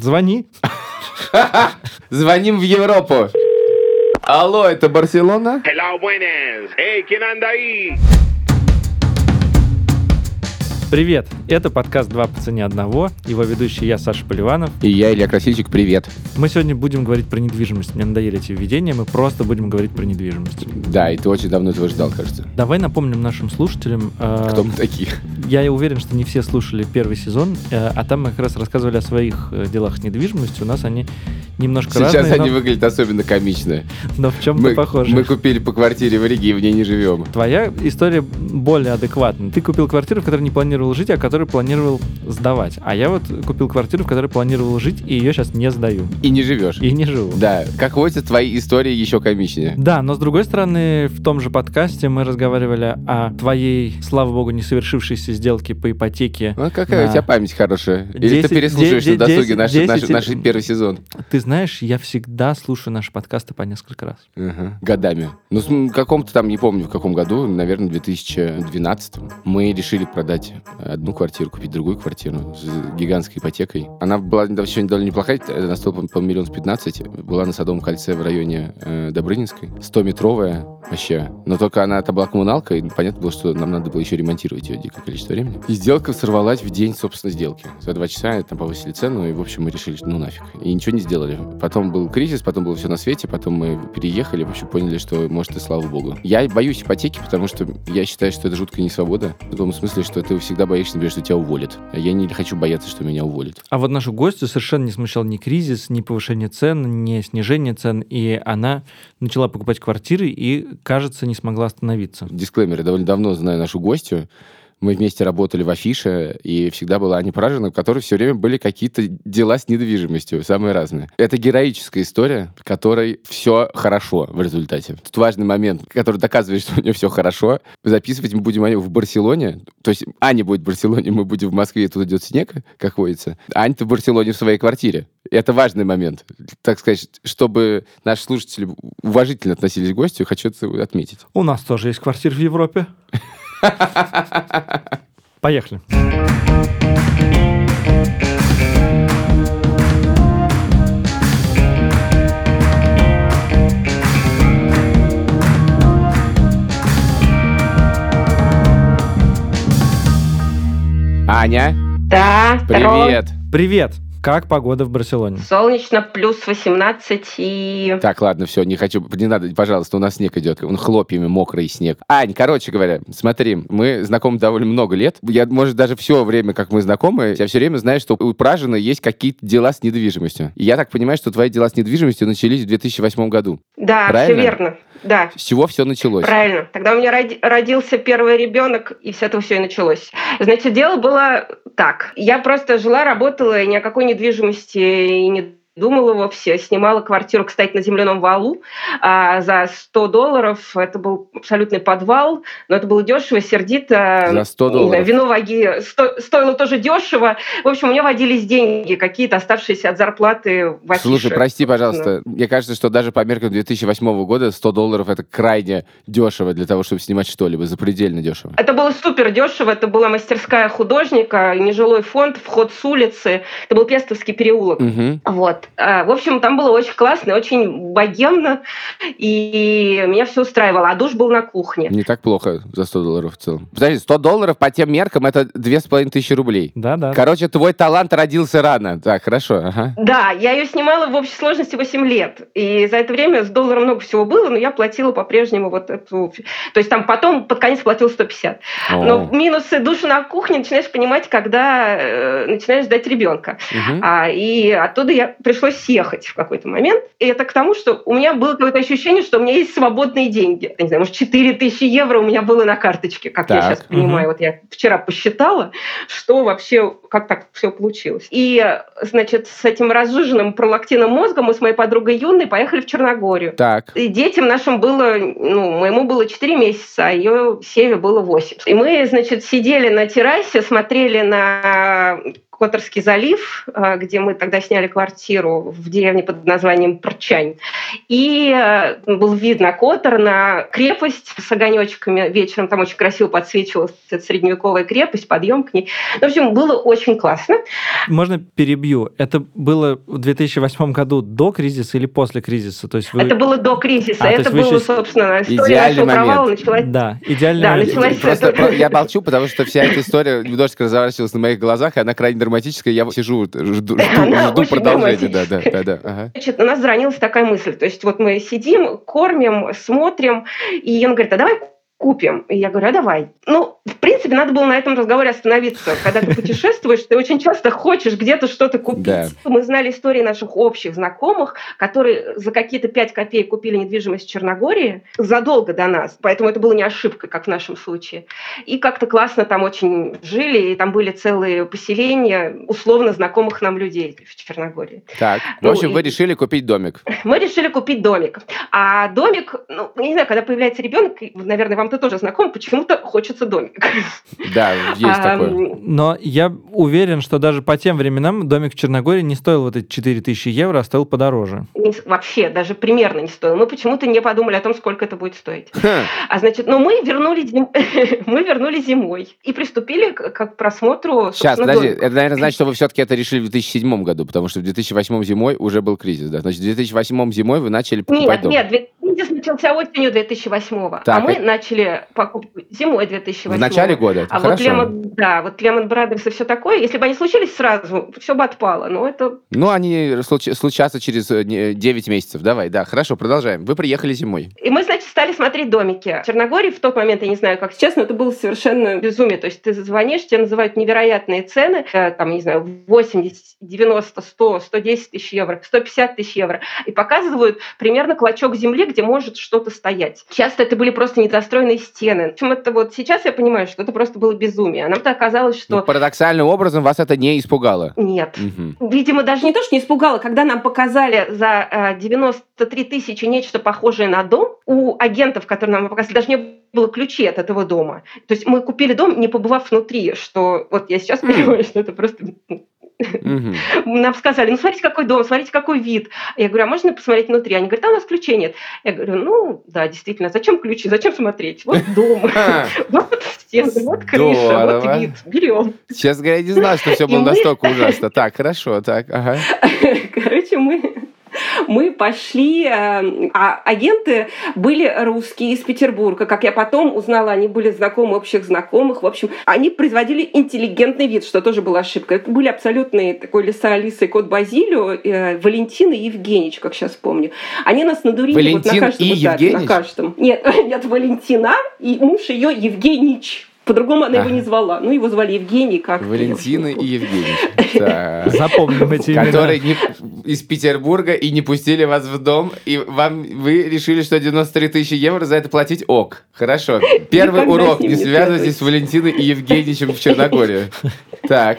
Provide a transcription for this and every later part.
Звони. Звоним в Европу. Алло, это Барселона? Hello, buenas. Hey, ¿quién anda ahí? Привет, это подкаст «Два по цене одного». Его ведущий я, Саша Поливанов. И я, Илья Красильчик, привет. Мы сегодня будем говорить про недвижимость. Мне надоели эти введения, мы просто будем говорить про недвижимость. Да, и ты очень давно этого ждал, кажется. Давай напомним нашим слушателям. э, Кто мы такие? Я уверен, что не все слушали первый сезон, э, а там мы как раз рассказывали о своих э, делах с недвижимостью. У нас они немножко Сейчас разные, они но, выглядят особенно комично. но в чем-то Мы, похожи. мы купили по квартире в Риге и в ней не живем. Твоя история более адекватна. Ты купил квартиру, в которой не планировал жить, а которую планировал сдавать. А я вот купил квартиру, в которой планировал жить, и ее сейчас не сдаю. И не живешь. И не живу. Да, как водится, твои истории еще комичнее. Да, но с другой стороны, в том же подкасте мы разговаривали о твоей, слава богу, не совершившейся сделке по ипотеке. Ну, какая Да. у тебя память хорошая. Или Десять- ты переслушаешь де- на досуге десять- наш, десять наш, или- наш первый сезон? Ты знаешь, я всегда слушаю наши подкасты по несколько раз. Ага. Годами. Ну, м, каком-то там, не помню в каком году, наверное, в 2012 мы решили продать одну квартиру, купить другую квартиру с гигантской ипотекой. Она была еще довольно неплохая, это на стоила, по миллион с 15, была на Садовом кольце в районе э, Добрынинской, 100-метровая вообще. Но только она это была коммуналка, и понятно было, что нам надо было еще ремонтировать ее дикое количество времени. И сделка сорвалась в день, собственно, сделки. За два часа там повысили цену, и, в общем, мы решили, ну нафиг. И ничего не сделали. Потом был кризис, потом было все на свете, потом мы переехали, в общем, поняли, что, может, и слава богу. Я боюсь ипотеки, потому что я считаю, что это жуткая несвобода. В том смысле, что ты всегда боишься, например, что тебя уволят. А я не хочу бояться, что меня уволят. А вот нашу гостью совершенно не смущал ни кризис, ни повышение цен, ни снижение цен, и она начала покупать квартиры и, кажется, не смогла остановиться. Дисклеймер, я довольно давно знаю нашу гостью. Мы вместе работали в Афише, и всегда была Аня Пражина, у которой все время были какие-то дела с недвижимостью, самые разные. Это героическая история, в которой все хорошо в результате. Тут важный момент, который доказывает, что у нее все хорошо. Записывать мы будем Аню в Барселоне. То есть Аня будет в Барселоне, мы будем в Москве, тут идет снег, как водится. Аня-то в Барселоне в своей квартире. И Это важный момент. Так сказать, чтобы наши слушатели уважительно относились к гостю, хочу это отметить. У нас тоже есть квартира в Европе. Поехали. Аня, Да, здорово. привет. Как погода в Барселоне? Солнечно, плюс 18 и... Так, ладно, все, не хочу, не надо, пожалуйста, у нас снег идет, он хлопьями мокрый снег. Ань, короче говоря, смотри, мы знакомы довольно много лет. Я, может, даже все время, как мы знакомы, я все время знаю, что у Пражина есть какие-то дела с недвижимостью. И я так понимаю, что твои дела с недвижимостью начались в 2008 году. Да, Правильно? все верно. Да, С чего все началось? правильно. Тогда у меня роди- родился первый ребенок, и с этого все и началось. Значит, дело было так. Я просто жила, работала, и ни о какой недвижимости и не думала вовсе. Снимала квартиру, кстати, на земляном валу а, за 100 долларов. Это был абсолютный подвал, но это было дешево, сердито. За 100 Не знаю, долларов. вино ваги сто- стоило тоже дешево. В общем, у меня водились деньги, какие-то оставшиеся от зарплаты в афише. Слушай, прости, пожалуйста, мне кажется, что даже по меркам 2008 года 100 долларов это крайне дешево для того, чтобы снимать что-либо, запредельно дешево. Это было супер дешево. Это была мастерская художника, нежилой фонд, вход с улицы. Это был Пестовский переулок. Угу. Вот. А, В общем, там было очень классно, очень богемно, и меня все устраивало. А душ был на кухне. Не так плохо за 100 долларов в целом. Подожди, 100 долларов по тем меркам это 2500 рублей. Да-да. Короче, твой талант родился рано. Так, хорошо, ага. Да, я ее снимала в общей сложности 8 лет. И за это время с долларом много всего было, но я платила по-прежнему вот эту... То есть там потом под конец платил 150. Но О. минусы души на кухне начинаешь понимать, когда э, начинаешь ждать ребенка. Мгм. А, и оттуда я пришлось съехать в какой-то момент. И это к тому, что у меня было какое-то ощущение, что у меня есть свободные деньги. Я не знаю, может, 4 тысячи евро у меня было на карточке, как я Так, сейчас понимаю. Вот я вчера посчитала, что вообще, как так все получилось. И, значит, с этим разжиженным пролактином мозгом мы с моей подругой Юной поехали в Черногорию. Так. И детям нашим было, ну, моему было 4 месяца, а ее Севе было 8. И мы, значит, сидели на террасе, смотрели на Которский залив, э, где мы тогда сняли квартиру в деревне под названием Прчань. И э, был вид на Котор, на крепость с огонечками. Вечером там очень красиво подсвечивалась эта средневековая крепость, подъем к ней. В общем, было очень классно. Можно перебью? Это было в 2008 году до кризиса или после кризиса? То есть вы... Это было до кризиса. А, то это было, собственно, история Идеальный нашего провала момент. началась Да, идеальный Да, момент. началась- Просто я молчу, потому что вся эта история немножечко разворачивалась на моих глазах, и она крайне драматическая. Я сижу, жду, жду, жду продолжения. Да, да, да, да. ага. Значит, у нас заронилась такая мысль. То есть вот мы сидим, кормим, смотрим, и он говорит, а давай купим. И я говорю, а давай. Ну, в принципе, надо было на этом разговоре остановиться. Когда ты путешествуешь, ты очень часто хочешь где-то что-то купить. Да. Мы знали истории наших общих знакомых, которые за какие-то 5 копеек купили недвижимость в Черногории задолго до нас. Поэтому это было не ошибкой, как в нашем случае. И как-то классно там очень жили, и там были целые поселения условно знакомых нам людей в Черногории. Так, в Ну, общем, и- вы решили купить домик. Мы решили купить домик. А домик, ну, не знаю, когда появляется ребенок, и, наверное, вам это тоже знакомо, почему-то хочется домик. Да, есть такое. Но я уверен, что даже по тем временам домик в Черногории не стоил вот эти 4000 евро, а стоил подороже. вообще, даже примерно не стоило. Мы почему-то не подумали о том, сколько это будет стоить. Ха, А значит, ну мы вернулись, зим- мы вернулись зимой и приступили к, к просмотру, Сейчас, подожди. домика. Это, наверное, значит, что вы все-таки это решили в 2007 году, потому что в 2008 зимой уже был кризис, да? Значит, в 2008 зимой вы начали покупать Нет, дом. нет, кризис начался осенью 2008 Так, а мы и- начали покупку зимой 2008 В начале года. Это А вот хорошо. Лемон, да, вот Лемон Brothers и все такое, если бы они случились сразу, все бы отпало. Но это Ну, они случ- случатся через э, не- 9 месяцев. Давай, да, хорошо, продолжаем. Вы приехали зимой. И мы, значит, стали смотреть домики. В Черногории в тот момент, я не знаю, как сейчас, но это было совершенно безумие. То есть ты звонишь, тебе называют невероятные цены, э, там, не знаю, 80, 90, 100, 110 тысяч евро, 150 тысяч евро, и показывают примерно клочок земли, где может что-то стоять. Часто это были просто недостроенные стены. В общем, это вот сейчас я понимаю, что это просто было безумие. А нам-то оказалось, Ну, что парадоксальным образом вас это не испугало. нет. Мгм. Видимо, даже не то, что не испугало, когда нам показали за э, 93 тысячи нечто похожее на дом, у агентов, которые нам показали, даже не было ключей от этого дома. То есть мы купили дом, не побывав внутри, что вот я сейчас понимаю, что это просто... Мгм. Нам сказали, ну смотрите, какой дом, смотрите, какой вид. Я говорю, а можно посмотреть внутри? Они говорят, а у нас ключей нет. Я говорю, ну да, действительно, зачем ключи, зачем смотреть? Вот дом, Ха, вот стены, вот крыша, вот вид, берем. Говоря, я не знал, что все было настолько ужасно. Так, хорошо, так, ага. Короче, мы мы пошли, э, а агенты были русские из Петербурга. Как я потом узнала, они были знакомы общих знакомых. В общем, они производили интеллигентный вид, что тоже была ошибка. Это были абсолютные такой Лиса Алиса и кот Базилио, э, Валентин и Евгеньевич, как сейчас помню. Они нас надурили вот Валентин на каждом и Евгеньевич? на каждом. Нет, нет, Валентина и муж ее Евгеньевич. По-другому она его не звала. Ну, его звали Евгений как Валентина и Евгений. Запомним эти имена. Которые из Петербурга и не пустили вас в дом, и вам вы решили, что 93 тысячи евро за это платить ок. Хорошо. Первый урок. Не связывайтесь с Валентиной и Евгеньевичем в Черногории. Так.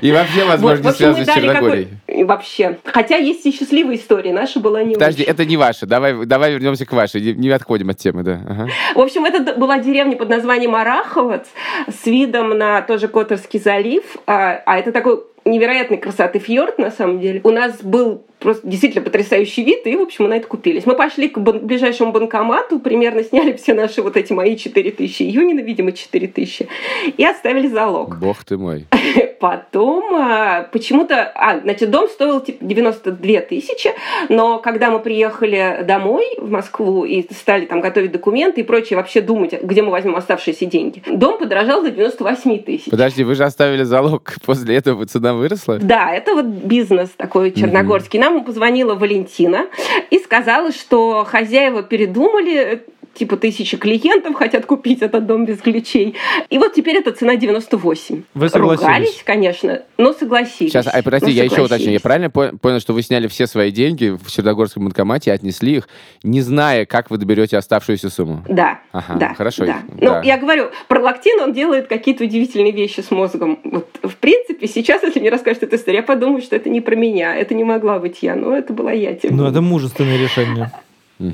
И вообще, возможно, связывайтесь с Черногорией. Вообще. Хотя есть и счастливые истории. Наша была не Подожди, очень. это не ваше. Давай, давай вернемся к вашей. Не, не отходим от темы, да. Ага. В общем, это была деревня под названием Араховец с видом на тоже Которский залив. А, а это такой невероятной красоты фьорд, на самом деле. У нас был просто действительно потрясающий вид, и, в общем, мы на это купились. Мы пошли к ближайшему банкомату, примерно сняли все наши вот эти мои 4 тысячи, Юнина, видимо, 4 тысячи, и оставили залог. Бог ты мой. Потом а, почему-то... А, значит, дом стоил типа 92 тысячи, но когда мы приехали домой в Москву и стали там готовить документы и прочее, вообще думать, где мы возьмем оставшиеся деньги, дом подорожал до 98 тысяч. Подожди, вы же оставили залог. После этого цена выросла? Да, это вот бизнес такой черногорский. Нам позвонила Валентина и сказала, что хозяева передумали, типа тысячи клиентов хотят купить этот дом без ключей. И вот теперь эта цена 98. Вы согласились? Ругались, конечно, но согласились. Сейчас, ай, прости, Но я еще уточню. Я правильно по- понял, что вы сняли все свои деньги в Черногорском банкомате и отнесли их, не зная, как вы доберете оставшуюся сумму? Да, Ага, да, хорошо. Да. Да. Ну, я говорю, пролактин, он делает какие-то удивительные вещи с мозгом. Вот, в принципе, сейчас, если мне расскажут эту историю, я подумаю, что это не про меня, это не могла быть я, но это была я. тем Ну, это мужественное решение.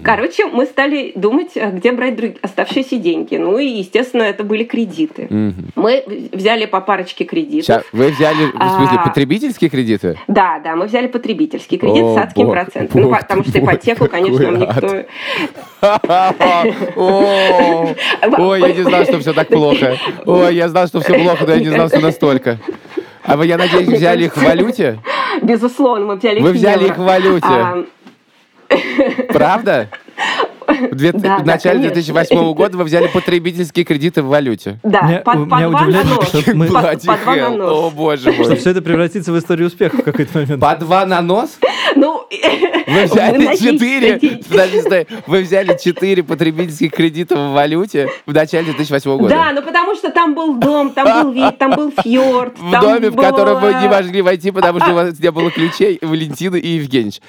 Короче, мы стали думать, а где брать друг- оставшиеся деньги. Ну и, естественно, это были кредиты. Мы взяли по парочке кредитов. Ща- Вы взяли, в смысле, А. потребительские кредиты? Да, да, мы взяли потребительский кредит О, с адским бог, процентом. Ну, бог потому ты что ипотеку, конечно, нам никто... Ой, я не знал, что все так плохо. Ой, я знал, что все плохо, но я не знал, что настолько. А вы, я надеюсь, взяли их в валюте? Безусловно, мы взяли Вы их в взяли евро. их в валюте? Правда? В, две- Да, в да, начале конечно. 2008 года вы взяли потребительские кредиты в валюте. Да, Меня- по, по меня два на удивляет, нос. что мы- По, по Bloody два на hell. О, нос. боже Что мой. все это превратится в историю успеха в какой-то момент. По два на нос? Ну, Вы взяли на четыре, вы взяли четыре потребительских кредита в валюте в начале 2008 года. Да, ну потому что там был дом, там был вид, там был фьорд. В доме, в котором вы не могли войти, потому что у вас не было ключей, Валентина и Евгеньевич.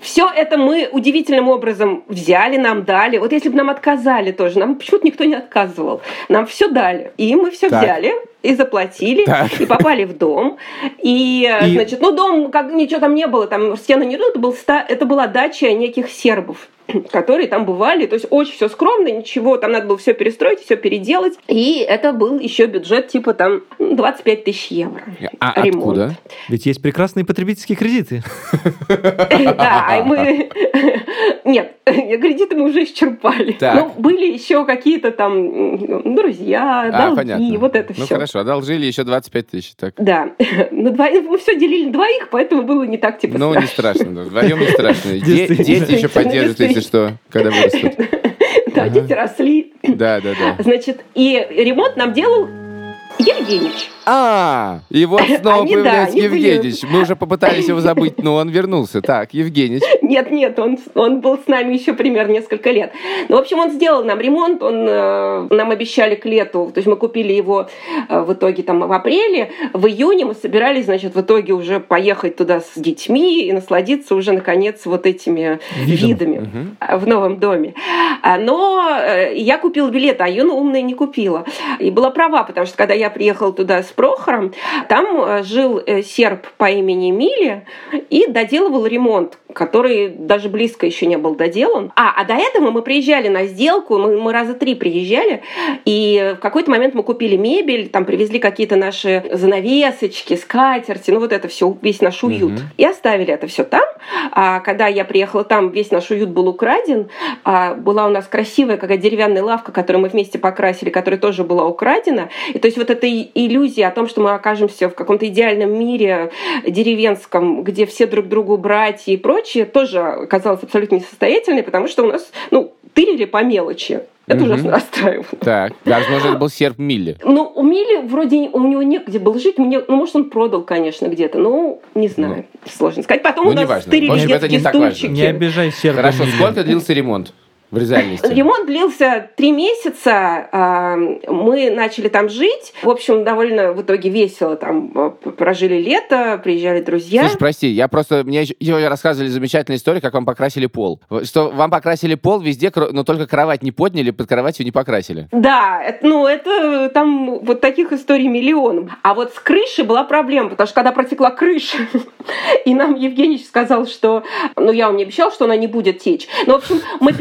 Все это мы удивительным образом взяли, нам дали. Вот если бы нам отказали тоже, нам почему-то никто не отказывал. Нам все дали. И мы все взяли и заплатили, Так. и попали в дом. И, И- значит, ну, дом, как ничего там не было, там стены не это, был, ста- это была дача неких сербов которые там бывали, то есть очень все скромно, ничего, там надо было все перестроить, все переделать, и это был еще бюджет типа там 25 тысяч евро. А Ремонт. откуда? Ведь есть прекрасные потребительские кредиты. Да, и мы... Нет, кредиты мы уже исчерпали. Так. Ну, были еще какие-то там друзья, А, долги, вот это Ну все. Хорошо, одолжили еще 25 тысяч. Так. Да, на двоих, мы все делили на двоих, поэтому было не так типа Ну, не страшно, да, вдвоем не страшно. Дети еще поддержат, если что, когда вырастут. Да, дети росли. Да, да, да. Значит, и ремонт нам делал Евгеньевич. А, и вот снова Они, да, появляется были- Евгеньевич. Мы уже попытались его забыть, но он вернулся. Так, Евгеньевич. Нет, нет, он, он был с нами еще примерно несколько лет. Ну, в общем, он сделал нам ремонт, он э, нам обещали к лету, то есть мы купили его э, в итоге там в апреле, в июне мы собирались, значит, в итоге уже поехать туда с детьми и насладиться уже, наконец, вот этими Видом. видами э, в новом доме. А, Но э, я купила билет, а Юна умная не купила. И была права, потому что когда я приехала туда с Прохором, там э, жил э, серб по имени Мили и доделывал ремонт, который даже близко еще не был доделан. А, а до этого мы приезжали на сделку, мы, мы раза три приезжали, и в какой-то момент мы купили мебель, там привезли какие-то наши занавесочки, скатерти, ну вот это все, весь наш уют. Мгм. И оставили это все там. А когда я приехала там, весь наш уют был украден. А была у нас красивая какая деревянная лавка, которую мы вместе покрасили, которая тоже была украдена. И то есть вот эта иллюзия о том, что мы окажемся в каком-то идеальном мире деревенском, где все друг другу братья и прочее, тоже оказалась абсолютно несостоятельной, потому что у нас, ну, тырили по мелочи. Это Мгм. ужасно расстраивало. Так, возможно, это был серп Милли. Ну, у Мили вроде у него негде было жить. Мне, ну, может, он продал, конечно, где-то. Ну, не знаю. Сложно сказать. Потом Ну, у нас стырили В общем, это детские не стульчики. Не обижай сердце. Хорошо, сколько длился ремонт в реальности? Ремонт длился три месяца. а, Мы начали там жить. В общем, довольно в итоге весело там а, прожили лето, приезжали друзья. Слушай, прости, я просто... Мне еще рассказывали замечательную историю, как вам покрасили пол. Что вам покрасили пол везде, но только кровать не подняли, под кроватью не покрасили. Да, ну это там вот таких историй миллион. А вот с крышей была проблема, потому что когда протекла крыша, и нам Евгеньевич сказал, что, ну я вам не обещал, что она не будет течь. Ну, в общем, мы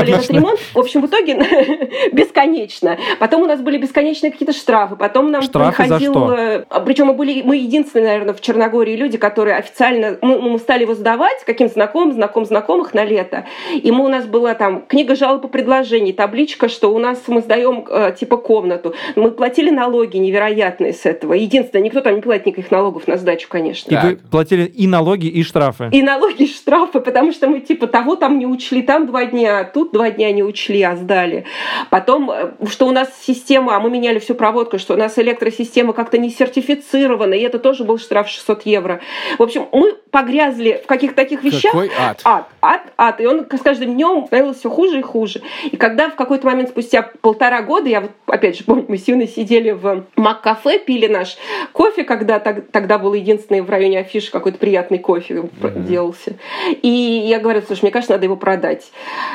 переделывали этот ремонт, в общем, в итоге бесконечно. Потом у нас были бесконечные какие-то штрафы, потом нам Штрафы за приходил... что? э, Причем мы были, мы единственные, наверное, в Черногории люди, которые официально, мы, мы стали его сдавать каким знакомым, знаком знакомых на лето. И мы, у нас была там книга жалоб и предложений, табличка, что у нас мы сдаем э, типа комнату. Мы платили налоги невероятные с этого. Единственное, никто там не платит никаких налогов на сдачу, конечно. И вы платили и налоги, и штрафы. И налоги, и штрафы, потому что мы типа того там не учли, там два дня, тут два дня не учли, а сдали. Потом, э, что у нас система, а мы меняли всю проводку, что у нас электросистема как-то не сертифицирована, и это тоже был штраф 600 евро. В общем, мы погрязли в каких-то таких вещах. Какой ад. Ад, ад, ад. И он с каждым днем становился все хуже и хуже. И когда в какой-то момент, спустя полтора года, я вот, опять же помню, мы с Юной сидели в Мак-кафе, пили наш кофе, когда так- тогда был единственный в районе афиши какой-то приятный кофе делался. И я говорю, слушай, мне кажется, надо его продать.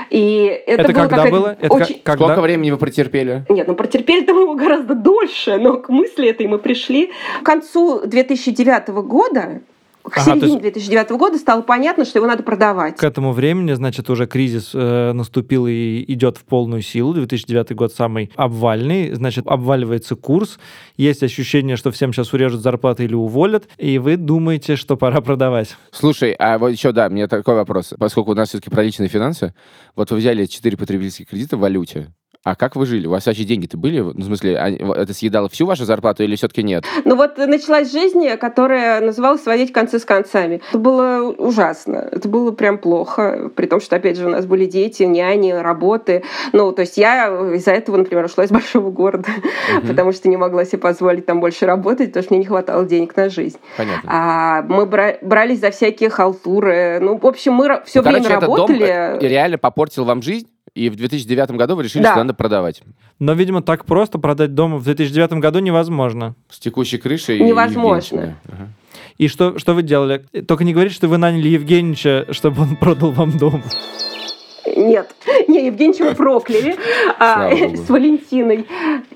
И это, Это было когда было? Это очень... когда? Сколько времени вы протерпели? Нет, ну протерпели-то мы его гораздо дольше, но к мысли этой мы пришли. К концу 2009 года к Ага, середине есть- 2009 года стало понятно, что его надо продавать. К этому времени, значит, уже кризис э, наступил и идет в полную силу. 2009 год самый обвальный. Значит, обваливается курс. Есть ощущение, что всем сейчас урежут зарплаты или уволят. И вы думаете, что пора продавать. Слушай, а вот еще, да, у меня такой вопрос. Поскольку у нас все-таки про личные финансы, вот вы взяли 4 потребительских кредита в валюте, а как вы жили? У вас вообще деньги-то были? Ну, в смысле, это съедало всю вашу зарплату или все-таки нет? Ну вот началась жизнь, которая называлась «сводить концы с концами». Это было ужасно. Это было прям плохо. При том, что, опять же, у нас были дети, няни, работы. Ну, то есть я из-за этого, например, ушла из большого города, потому что не могла себе позволить там больше работать, потому что мне не хватало денег на жизнь. Понятно. А мы бра- брались за всякие халтуры. Ну, в общем, мы все Ну, время короче, этот дом работали. э, реально попортил вам жизнь, и в 2009 году вы решили, Да. что надо продавать. Но, видимо, так просто продать дом в 2009 году невозможно. С текущей крышей Невозможно. Ага. И что, что вы делали? Только не говорите, что вы наняли Евгеньевича, чтобы он продал вам дом. Нет, не, Евгеньевича прокляли а, богу. с Валентиной.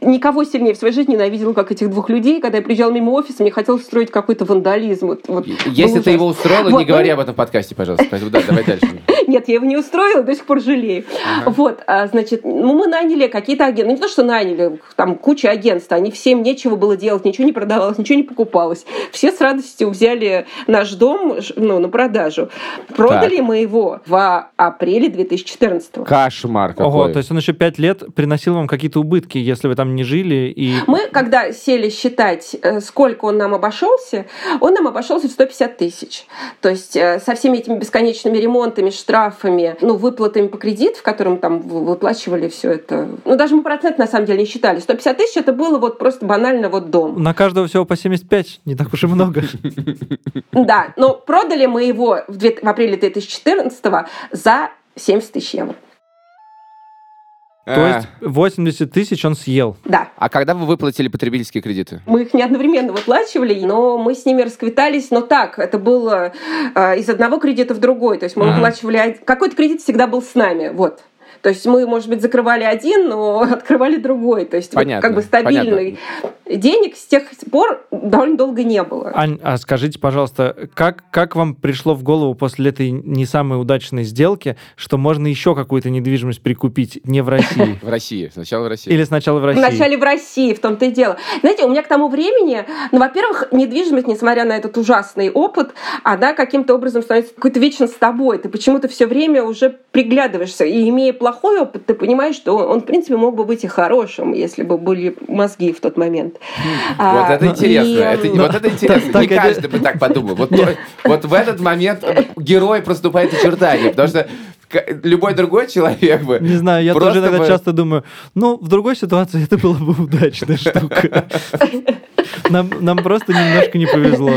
Никого сильнее в своей жизни ненавидела, как этих двух людей. Когда я приезжала мимо офиса, мне хотелось устроить какой-то вандализм. Вот, вот Если ты его устроила, Вот, не говори ну, об этом в подкасте, пожалуйста. Поэтому, да, давай дальше. Нет, я его не устроила, до сих пор жалею. Вот, а, значит, ну, мы наняли какие-то агенты. Ну, не то, что наняли, там куча агентств. Они всем нечего было делать, ничего не продавалось, ничего не покупалось. Все с радостью взяли наш дом ну, на продажу. Продали мы его в апреле 2014 Кошмар какой. Ого, то есть он еще пять лет приносил вам какие-то убытки, если вы там не жили, и... Мы, когда сели считать, э, сколько он нам обошелся, он нам обошелся в 150 тысяч. То есть э, со всеми этими бесконечными ремонтами, штрафами, ну, выплатами по кредиту, в котором там вы- выплачивали все это. Ну, даже мы процент на самом деле не считали. 150 тысяч это было вот просто банально вот дом. На каждого всего по 75, не так уж и много. Да, но продали мы его в, две- в апреле 2014 за 70 тысяч евро. То А, есть 80 тысяч он съел. Да. А когда вы выплатили потребительские кредиты? Мы их не одновременно выплачивали, но мы с ними расквитались. Но так, это было э, из одного кредита в другой. То есть мы Ага. выплачивали... Какой-то кредит всегда был с нами. Вот. То есть мы, может быть, закрывали один, но открывали другой. То есть вот Понятно, как бы стабильный денег с тех пор довольно долго не было. Ань, а скажите, пожалуйста, как, как вам пришло в голову после этой не самой удачной сделки, что можно еще какую-то недвижимость прикупить не в России? В России. Сначала в России. Или сначала в России? Вначале в России, в том-то и дело. Знаете, у меня к тому времени, ну, во-первых, недвижимость, несмотря на этот ужасный опыт, она каким-то образом становится какой-то вечно с тобой. Ты почему-то все время уже приглядываешься. И имея плохой опыт, ты понимаешь, что он, в принципе, мог бы быть и хорошим, если бы были мозги в тот момент. Вот А, это ну, интересно. и, это, м, вот это интересно. так Не каждый бы так подумал. Вот, то- вот в этот момент герой проступает очертания, потому что любой другой человек бы... Не знаю, я тоже иногда бы- часто думаю, ну, в другой ситуации это была бы удачная штука. Нам, нам просто немножко не повезло.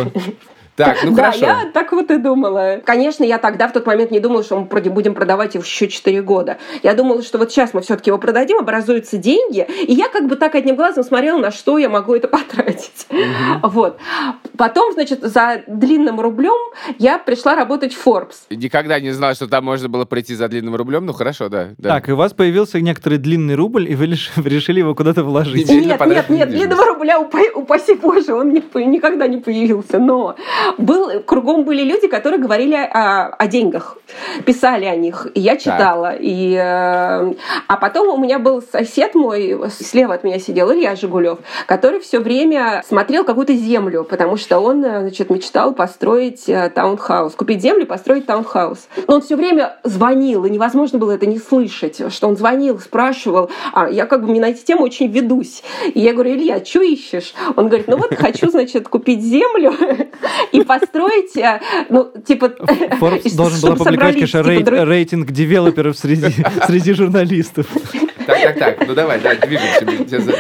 Так, ну да, хорошо. я так вот и думала. Конечно, я тогда в тот момент не думала, что мы будем продавать его еще 4 года. Я думала, что вот сейчас мы все-таки его продадим, образуются деньги, и я как бы так одним глазом смотрела, на что я могу это потратить. Вот. Потом, значит, за длинным рублем я пришла работать в Forbes. Никогда не знал, что там можно было пройти за длинным рублем. Ну хорошо, да. да. Так, и у вас появился некоторый длинный рубль, и вы решили его куда-то вложить. Нет, нет, нет, недвижимость. длинного рубля, упа- упаси боже, он никогда не появился. Но был, кругом были люди, которые говорили о, о деньгах, писали о них, и я читала. И, э, а потом у меня был сосед мой, слева от меня сидел Илья Жигулев, который все время смотрел какую-то землю, потому что он э, значит, мечтал построить э, таунхаус, купить землю построить таунхаус. Но он все время звонил, и невозможно было это не слышать, что он звонил, спрашивал, а я как бы не на эти темы очень ведусь. И я говорю, Илья, что ищешь? Он говорит, ну вот хочу, значит, купить землю и построить, э, ну, типа... Forbes и должен был опубликовать, конечно, типа, рейтинг девелоперов среди, журналистов. Так, так, так. Ну давай, да, движемся.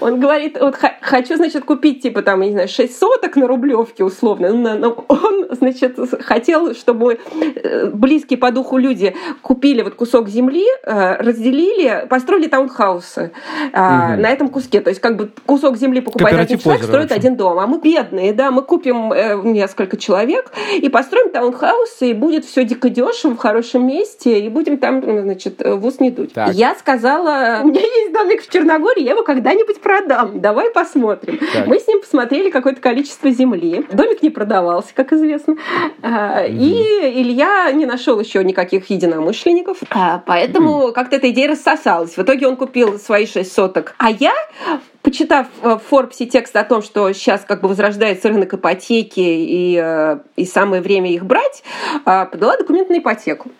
Он говорит, вот хочу, значит, купить, типа, там, я не знаю, 6 соток на Рублевке условно. Ну, на- Но он, значит, хотел, чтобы э, близкие по духу люди купили вот кусок земли, э, разделили, построили таунхаусы Мгм. на этом куске. То есть, как бы кусок земли покупает один человек, строит один дом. А мы бедные, да, мы купим несколько человек и построим таунхаусы, и будет все дико дешево, в хорошем месте, и будем там, значит, в ус не дуть. Так. Я сказала, у меня есть домик в Черногории, я его когда-нибудь продам, давай посмотрим. Так. Мы с ним посмотрели какое-то количество земли. Домик не продавался, как известно. А, и Илья не нашел еще никаких единомышленников, а, поэтому как-то эта идея рассосалась. В итоге он купил свои шесть соток. А я почитав в Форбсе текст о том, что сейчас как бы возрождается рынок ипотеки и, э, и самое время их брать, подала документ на ипотеку.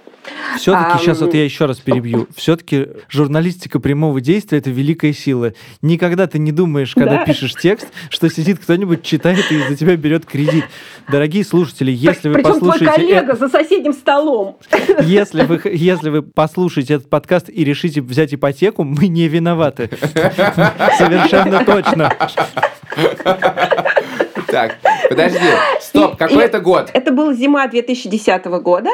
Все-таки а, сейчас вот я еще раз перебью. Все-таки журналистика прямого действия это великая сила. Никогда ты не думаешь, когда да. пишешь текст, что сидит кто-нибудь, читает и за тебя берет кредит. Дорогие слушатели, если вы Причем послушаете... твой коллега за соседним столом. Если вы, если вы послушаете этот подкаст и решите взять ипотеку, мы не виноваты. Совершенно точно. Так, подожди, стоп, какой это год? Это был зима 2010 года.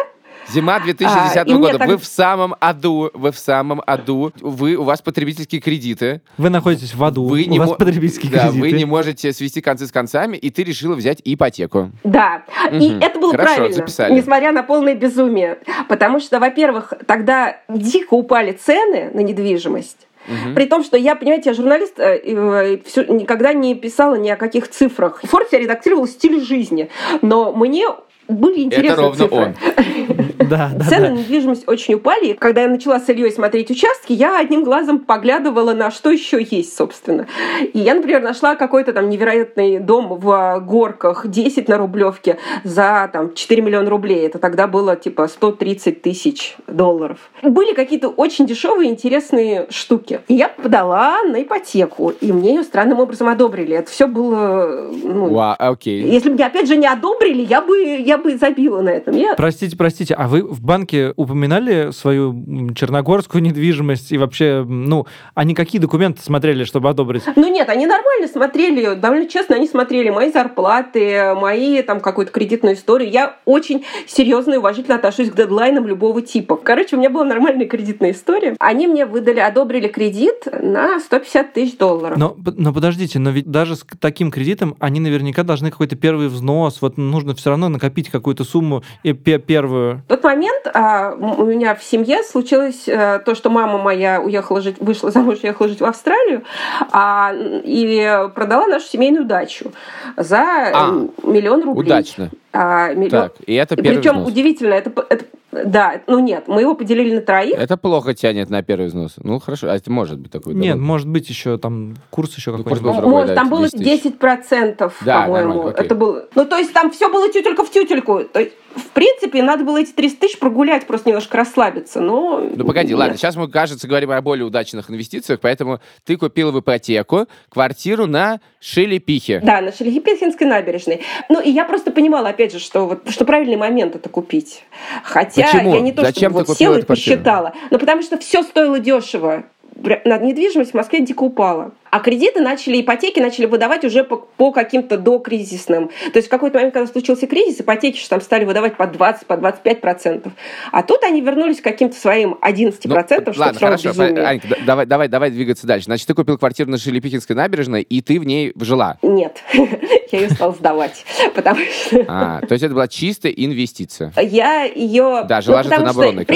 Зима 2010 а, года. Так... Вы в самом аду, вы в самом аду. Вы, у вас потребительские кредиты. Вы находитесь в аду, вы у не вас мо... потребительские да, кредиты. Вы не можете свести концы с концами, и ты решила взять ипотеку. Да, угу. и это было Хорошо, правильно, записали. несмотря на полное безумие. Потому что, во-первых, тогда дико упали цены на недвижимость. Угу. При том, что я, понимаете, я журналист, э, э, все, никогда не писала ни о каких цифрах. Форд я редактировала стиль жизни, но мне были интересные Это ровно цифры. он. Да, да, Цены да. на недвижимость очень упали. Когда я начала с Ильей смотреть участки, я одним глазом поглядывала на что еще есть, собственно. И я, например, нашла какой-то там невероятный дом в Горках, 10 на Рублевке за там 4 миллиона рублей. Это тогда было типа 130 тысяч долларов. Были какие-то очень дешевые интересные штуки. И я подала на ипотеку, и мне ее странным образом одобрили. Это все было... Ну, wow, okay. Если бы, опять же, не одобрили, я бы, я я бы забила на этом. Я... Простите, простите, а вы в банке упоминали свою черногорскую недвижимость и вообще, ну, они какие документы смотрели, чтобы одобрить? Ну нет, они нормально смотрели, довольно честно они смотрели мои зарплаты, мои там какую-то кредитную историю. Я очень серьезно и уважительно отношусь к дедлайнам любого типа. Короче, у меня была нормальная кредитная история. Они мне выдали, одобрили кредит на 150 тысяч долларов. Но, но подождите, но ведь даже с таким кредитом они наверняка должны какой-то первый взнос, вот нужно все равно накопить накопить какую-то сумму и первую? В тот момент а, у меня в семье случилось а, то, что мама моя уехала жить, вышла замуж, уехала жить в Австралию а, и продала нашу семейную дачу за а, миллион рублей. Удачно. А, миллион... Так, и это первый Причем взнос. удивительно, это, это да, ну нет, мы его поделили на троих. Это плохо тянет на первый взнос. Ну хорошо, а это может быть такой. Нет, может быть еще там курс еще какой-нибудь. Ну, может, да, там было 10 процентов, да, по-моему. Это было. Ну то есть там все было тютелька в тютельку. То есть в принципе, надо было эти 300 тысяч прогулять, просто немножко расслабиться, но... Ну, погоди, нет. ладно, сейчас мы, кажется, говорим о более удачных инвестициях, поэтому ты купила в ипотеку квартиру на Шелепихе. Да, на Шелепихинской набережной. Ну, и я просто понимала, опять же, что, вот, что правильный момент это купить. Хотя Почему? я не то, Зачем что вот села и посчитала. Но потому что все стоило дешево. Недвижимость в Москве дико упала. А кредиты начали, ипотеки начали выдавать уже по, по каким-то докризисным. То есть в какой-то момент, когда случился кризис, ипотеки что там стали выдавать по 20, по 25 процентов. А тут они вернулись к каким-то своим 11 процентам, ну, ладно, хорошо, Анька, давай, давай, давай двигаться дальше. Значит, ты купил квартиру на Шелепихинской набережной, и ты в ней жила? Нет, я ее стала сдавать, потому что... А, то есть это была чистая инвестиция? Я ее... Да, жила ну, же ты на Бронной.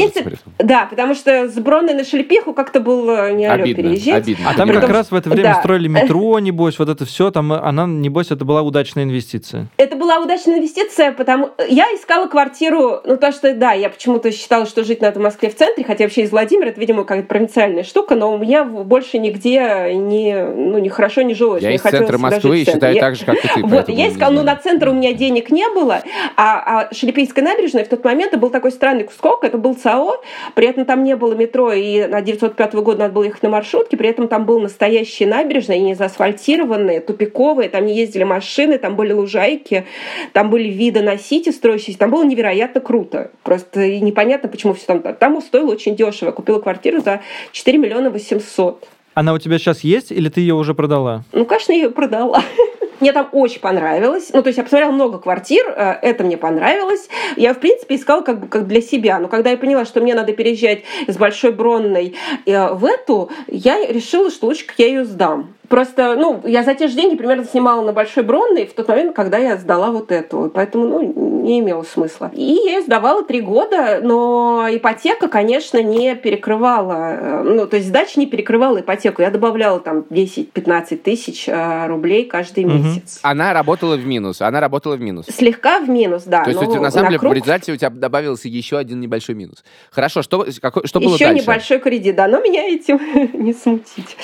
Да, потому что с Бронной на Шелепиху как-то было не алё переезжать. Обидно. А там как раз в это время да. строили метро, небось, вот это все, там она, небось, это была удачная инвестиция. Это была удачная инвестиция, потому я искала квартиру, ну то, что, да, я почему-то считала, что жить надо в Москве в центре, хотя вообще из Владимира, это, видимо, какая-то провинциальная штука, но у меня больше нигде не, ну, не хорошо не жилось. Я Мне из центра Москвы и считаю я... так же, как и ты. Вот, я искала, ну, на центр у меня денег не было, а, а Шелепейская набережная в тот момент это был такой странный кусок, это был ЦАО, при этом там не было метро, и на 905 года надо было ехать на маршрутке, при этом там был настоящая набережная, и не заасфальтированные, тупиковые, там не ездили машины, там были лужайки, там были виды на Сити строящиеся, там было невероятно круто. Просто непонятно, почему все там... Там стоило очень дешево. Купила квартиру за 4 миллиона 800. Она у тебя сейчас есть или ты ее уже продала? Ну, конечно, я ее продала. Мне там очень понравилось. Ну, то есть я посмотрела много квартир, э, это мне понравилось. Я, в принципе, искала как бы как для себя. Но когда я поняла, что мне надо переезжать с Большой Бронной э, в эту, я решила, что лучше я ее сдам. Просто, ну, я за те же деньги примерно снимала на Большой Бронной в тот момент, когда я сдала вот эту. Поэтому, ну, не имело смысла. И я ее сдавала три года, но ипотека, конечно, не перекрывала, э, ну, то есть сдача не перекрывала ипотеку. Я добавляла там 10-15 тысяч э, рублей каждый Мгм. месяц. Она работала в минус. Она работала в минус. Слегка в минус, да. То есть, но у тебя, на самом деле, круг в результате у тебя добавился еще один небольшой минус. Хорошо, что, какой, что было Еще дальше? небольшой кредит, да, но меня этим не смутить.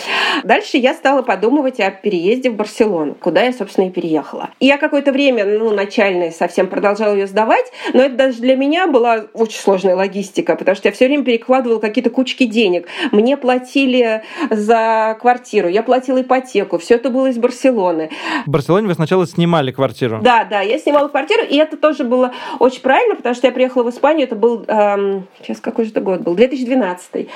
Дальше я стала подумывать о переезде в Барселону, куда я, собственно, и переехала. И я какое-то время, ну, начальное совсем продолжала ее сдавать, но это даже для меня была очень сложная логистика, потому что я все время перекладывала какие-то кучки денег. Мне платили за квартиру, я платила ипотеку, все это было из Барселоны. В Барселоне вы сначала снимали квартиру. Да, да, я снимала квартиру, и это тоже было очень правильно, потому что я приехала в Испанию, это был, эм, сейчас какой же это год был, 2012.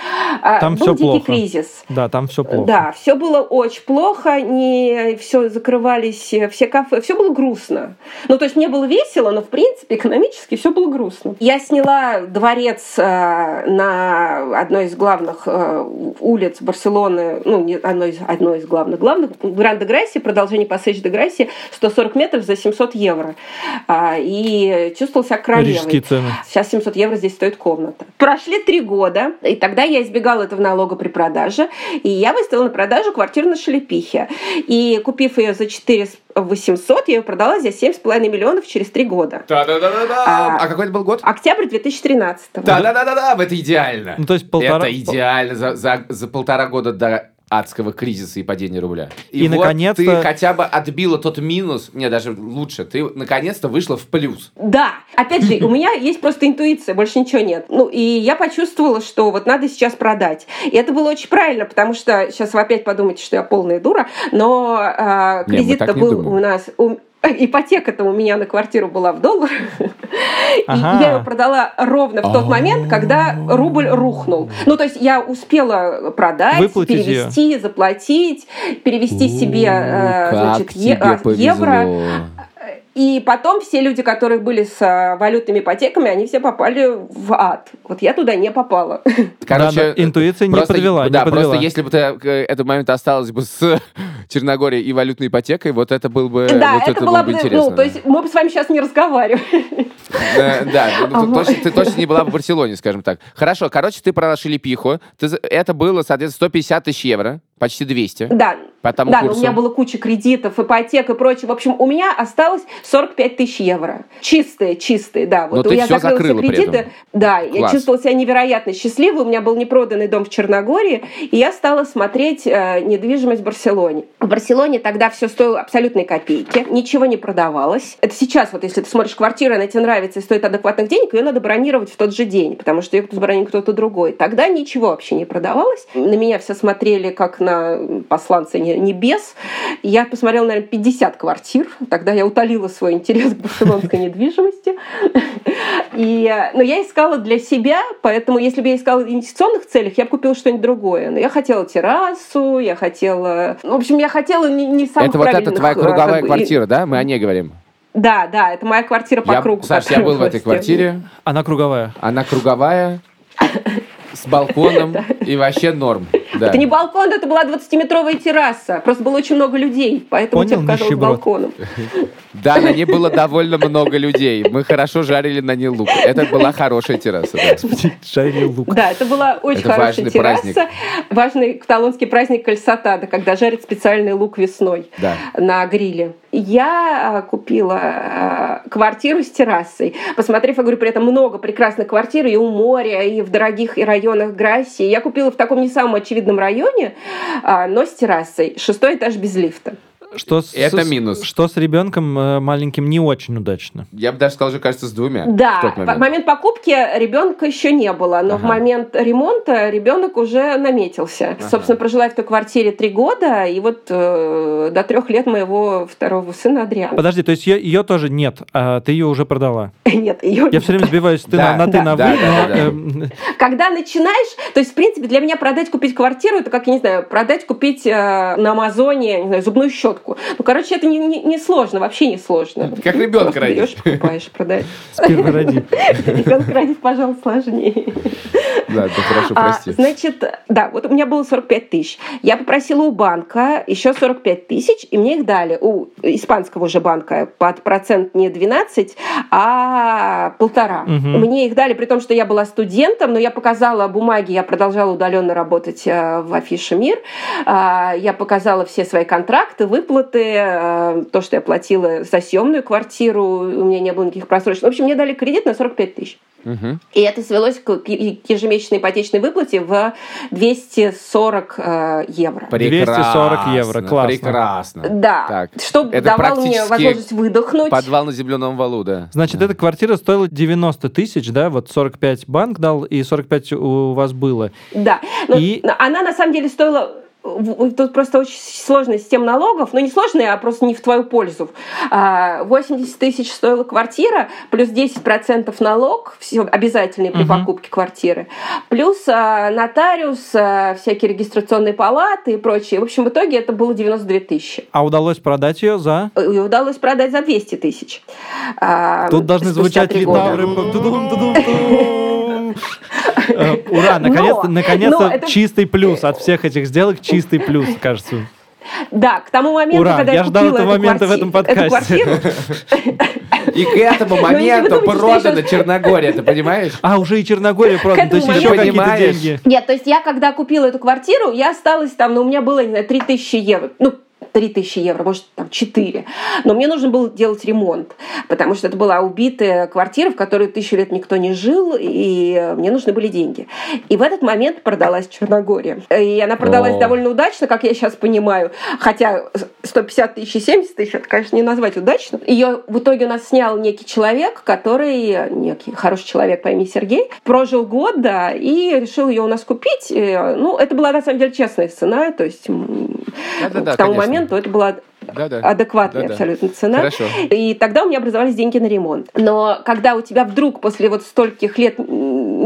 А, Там был всё дикий плохо. кризис. Да, там все плохо. Да, все было очень плохо, не все закрывались, э, все кафе, все было грустно. Ну, то есть мне было весело, но в принципе экономически все было грустно. Я сняла дворец э, на одной из главных э, улиц Барселоны, ну, не одной из, одной из главных, главных, Гранда Грасси, продолжение Пассаж де Грасси, 140 метров за 700 евро. А, и чувствовала себя королевой. Цены. Сейчас 700 евро здесь стоит комната. Прошли три года, и тогда я избегала этого налога при продаже, и я выставила на продажу квартиру на Шелепихе. И купив ее за 4 800, я ее продала за 7,5 миллионов через три года. Да-да-да-да. А- А, какой это был год? Октябрь 2013 Да-да-да-да, это идеально. Ну, то есть полтора... Это идеально за, за, за полтора года до адского кризиса и падения рубля. И, вот наконец-то- ты хотя бы отбила тот минус, не, даже лучше, ты наконец-то вышла в плюс. Да, опять же, у меня есть просто интуиция, больше ничего нет. Ну, и я почувствовала, что вот надо сейчас продать. И это было очень правильно, потому что сейчас вы опять подумаете, что я полная дура, но мы кредит-то был думаем. у нас... у- Ипотека-то у меня на квартиру была в долларах. И Ага. я ее продала ровно в тот момент, когда рубль рухнул. Ну, то есть я успела продать, Выплатить перевести, заплатить, перевести себе э, значит, е- а, евро. И потом все люди, которые были с а, валютными ипотеками, они все попали в ад. Вот я туда не попала. Короче, Да, да, интуиция не просто- подвела, не Да, подвела. просто если бы ты к этому моменту осталась бы с Черногорией и валютной ипотекой, вот это был бы, Да, вот это было была бы бы... интересно. Ну, то есть мы бы с вами сейчас не разговаривали. Э, Да, ну, ты Ага. точно, ты точно не была в Барселоне, скажем так. Хорошо, короче, ты продала шелепиху. Ты это было, соответственно, 150 тысяч евро, почти 200. Да, По тому да, но у курсу. меня было куча кредитов, ипотек и прочее. В общем, у меня осталось 45 тысяч евро. Чистые, чистые, да. Но Вот ты я закрыла все закрыла при кредиты. этом. Да, я Класс. чувствовала себя невероятно счастливой. У меня был непроданный дом в Черногории, и я стала смотреть э, недвижимость в Барселоне. В Барселоне тогда все стоило абсолютной копейки, ничего не продавалось. Это сейчас, вот если ты смотришь квартиру, она тебе нравится и стоит адекватных денег, ее надо бронировать в тот же день, потому что ее забронит кто-то другой. Тогда ничего вообще не продавалось. На меня все смотрели как на посланца не- небес. Я посмотрела, наверное, 50 квартир. Тогда я утолила свой интерес к барселонской недвижимости. И, э, но я искала для себя, поэтому если бы я искала в инвестиционных целях, я бы купила что-нибудь другое. Но я хотела террасу, я хотела... В общем, я хотела не, не самых Это вот эта твоя э, круговая и- квартира, да? Мы о ней говорим. Да, да, это моя квартира по Я- кругу. Саш, я был в этой квартире. Она круговая. Она круговая, с балконом и вообще норм. Да. Это не балкон, это была 20-метровая терраса. Просто было очень много людей, поэтому Понял, тебе показалось нищеброд? балконом. Да, на ней было довольно много людей. Мы хорошо жарили на ней лук. Это была хорошая терраса. Жарили лук. Да, это была очень хорошая важный терраса. Важный каталонский праздник кальсатада, когда жарят специальный лук весной на гриле. Я а, купила а, квартиру с террасой. Посмотрев, я говорю, при этом много прекрасных квартир и у моря, и в дорогих районах Грассии. Я купила в таком не самом очевидном районе, а, но с террасой. Шестой этаж без лифта. Что с, Это с- минус. Что с ребенком э, маленьким не очень удачно. Я бы даже сказал, что кажется, с двумя. Да, в тот в момент. момент покупки ребенка еще не было, но в Ага. момент ремонта ребенок уже наметился. Ага. Собственно, прожила я в той квартире три года, и вот э, до трех лет моего второго сына Адриана. Подожди, то есть ее, ее тоже нет, а ты ее уже продала. Нет, ее Я все время сбиваюсь ты Да, на, на ты, на да, вы, да, но, да, да. эм, Когда начинаешь, то есть, в принципе, для меня продать, купить квартиру, это как, я не знаю, продать, купить э, на Амазоне, не знаю, зубную щетку. Ну, короче, это не, не, не сложно, вообще не сложно. Как ребенка берешь, покупаешь, продаешь. сперва роди. Ребенка родить, пожалуй, сложнее. Ладно, хорошо, А, прости. значит, да, вот у меня было 45 тысяч. Я попросила у банка еще 45 тысяч, и мне их дали. У испанского уже банка под процент не 12, а полтора. Мне их дали, при том, что я была студентом, но я показала бумаги, я продолжала удаленно работать э, в Афише Мир. А, Я показала все свои контракты, выплаты, э, то, что я платила за съемную квартиру, у меня не было никаких просрочек. В общем, мне дали кредит на 45 тысяч. Мгм. И это свелось к ежемесячной ипотечной выплате в 240 э, евро. 240 евро, Прекрасно, классно. Прекрасно. Да, Так, что это давало мне возможность выдохнуть. Подвал на земляном валу, да. Значит, эта квартира стоила 90 тысяч, да? Вот 45 банк дал, и 45 у вас было. Да, но И- она на самом деле стоила Тут просто очень сложная система налогов, ну не сложная, а просто не в твою пользу. А, 80 тысяч стоила квартира, плюс 10% налог, все обязательный при Мгм. покупке квартиры, плюс а, нотариус, а, всякие регистрационные палаты и прочее. В общем, в итоге это было 92 тысячи. А удалось продать ее за... И удалось продать за 200 тысяч. А, Тут должны звучать литавры. Э, Ура, наконец-то, Но- наконец-то но это- чистый плюс от всех этих сделок, чистый плюс, кажется. Да, к тому моменту, Ура, когда я я, ждал купила этого момента в этом подкасте. квартиру, И к этому моменту щас- Черногория, ты понимаешь? А, уже и Черногория продана, то есть еще какие-то Понимаешь? деньги. Нет, то есть я когда купила эту квартиру, я осталась там, ну, у меня было, не знаю, 3000 евро. Ну, 3000 евро, может, там 4. Но мне нужно было делать ремонт, потому что это была убитая квартира, в которой тысячу лет никто не жил, и мне нужны были деньги. И в этот момент продалась Черногория. И она продалась О. довольно удачно, как я сейчас понимаю. Хотя 150 тысяч и 70 тысяч, это, конечно, не назвать удачно. Ее в итоге у нас снял некий человек, который, некий хороший человек по имени Сергей, прожил год, да, и решил ее у нас купить. И, Ну, это была, на самом деле, честная цена, то есть к тому конечно. моменту это была Да-да. адекватная Да-да. абсолютно цена. Хорошо. И тогда у меня образовались деньги на ремонт. Но когда у тебя вдруг после вот стольких лет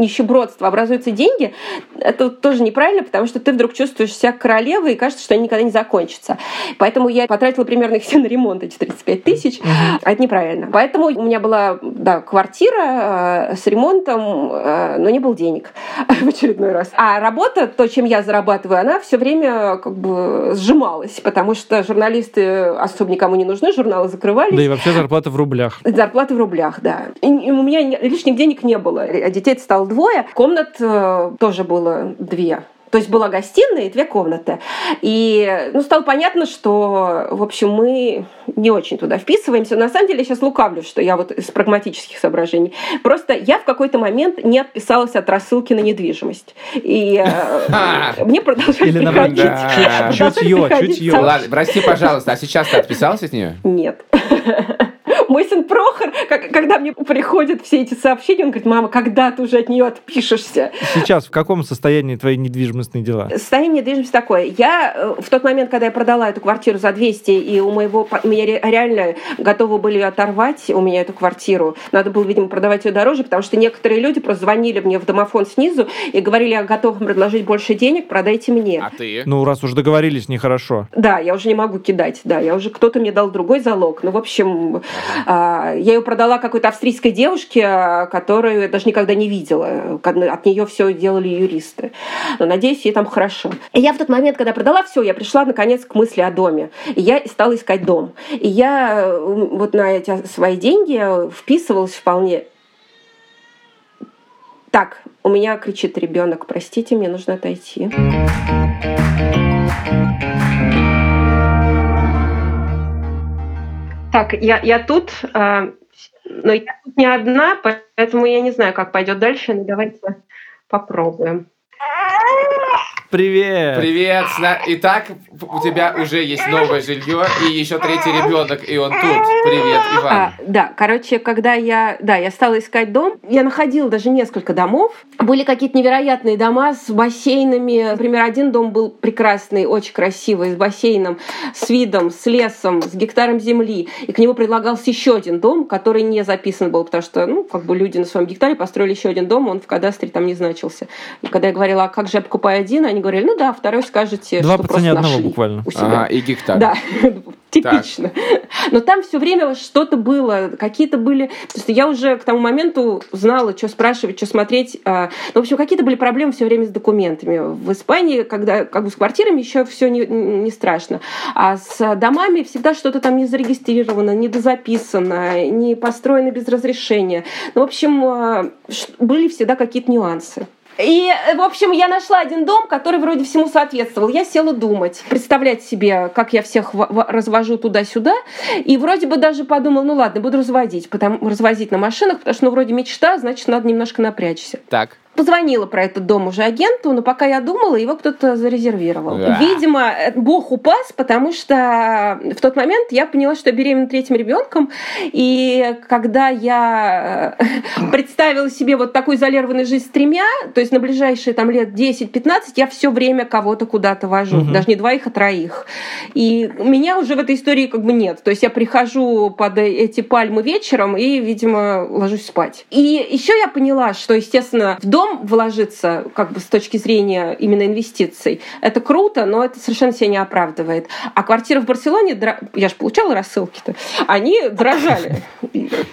нищебродства образуются деньги, это тоже неправильно, потому что ты вдруг чувствуешь себя королевой и кажется, что они никогда не закончатся. Поэтому я потратила примерно их все на ремонт, эти 35 тысяч, а это неправильно. Поэтому у меня была да, квартира э, с ремонтом, э, но не было денег в очередной раз. А работа, то, чем я зарабатываю, она все время как бы сжималась, потому что журналисты особо никому не нужны, журналы закрывались. Да и вообще зарплата в рублях. Зарплаты в рублях, да. И у меня лишних денег не было. А детей стало двое. Комнат э, тоже было две. То есть была гостиная и две комнаты. И ну, стало понятно, что, в общем, мы не очень туда вписываемся. На самом деле, я сейчас лукавлю, что я вот из прагматических соображений. Просто я в какой-то момент не отписалась от рассылки на недвижимость. И э, мне продолжали Или приходить... Чутье, чутье. Ладно, прости, пожалуйста, а сейчас ты отписался от нее? Нет. Мой сын Прохор, как- когда мне приходят все эти сообщения, он говорит, мама, когда ты уже от нее отпишешься? Сейчас в каком состоянии твои недвижимостные дела? Состояние недвижимости такое. Я э, в тот момент, когда я продала эту квартиру за 200, и у моего... Меня ре- реально готовы были оторвать у меня эту квартиру. Надо было, видимо, продавать ее дороже, потому что некоторые люди просто звонили мне в домофон снизу и говорили, я готов вам предложить больше денег, продайте мне. А ты? Ну, раз уж договорились, нехорошо. Да, я уже не могу кидать, да, я уже кто-то мне дал другой залог. Ну, в общем, я ее продала какой-то австрийской девушке, а, которую я даже никогда не видела. От нее все делали юристы. Но надеюсь, ей там хорошо. И я в тот момент, когда продала все, я пришла наконец к мысли о доме. И я стала искать дом. И я вот на эти свои деньги вписывалась вполне. Так, у меня кричит ребенок, простите, мне нужно отойти. Так, я, я тут, э, но я тут не одна, поэтому я не знаю, как пойдет дальше, но давайте попробуем. Привет! Привет! Итак, у тебя уже есть новое жилье и еще третий ребенок, и он тут. Привет, Иван. А, да, короче, когда я, да, я стала искать дом, я находила даже несколько домов. Были какие-то невероятные дома с бассейнами. Например, один дом был прекрасный, очень красивый, с бассейном, с видом, с лесом, с гектаром земли. И к нему предлагался еще один дом, который не записан был, потому что, ну, как бы люди на своем гектаре построили еще один дом, он в кадастре там не значился. И когда я говорила, а как же я покупаю один, они говорили, ну да, второй скажете, Два что просто одного нашли буквально. у себя. Ага, и гектар. Да, типично. Но там все время что-то было, какие-то были... То есть я уже к тому моменту знала, что спрашивать, что смотреть. А, Ну, в общем, какие-то были проблемы все время с документами. В Испании, когда как бы с квартирами еще все не, не страшно. А с домами всегда что-то там не зарегистрировано, не дозаписано, не построено без разрешения. Ну, в общем, а, были всегда какие-то нюансы. И, в общем, я нашла один дом, который вроде всему соответствовал. Я села думать, представлять себе, как я всех развожу туда-сюда. И вроде бы даже подумала, ну ладно, буду разводить, потому, развозить на машинах, потому что, ну, вроде мечта, значит, надо немножко напрячься. Так. Позвонила про этот дом уже агенту, но пока я думала, его кто-то зарезервировал. Да. Видимо, Бог упас, потому что в тот момент я поняла, что я беременна третьим ребенком. И когда я э, представила себе вот такую изолированную жизнь с тремя, то есть на ближайшие там лет 10-15, я все время кого-то куда-то вожу. Мгм. Даже не двоих, а троих. И меня уже в этой истории как бы нет. То есть я прихожу под эти пальмы вечером и, видимо, ложусь спать. И еще я поняла, что, естественно, в дом вложиться, как бы с точки зрения именно инвестиций, это круто, но это совершенно себя не оправдывает. А квартиры в Барселоне, я же получала рассылки-то, они дрожали.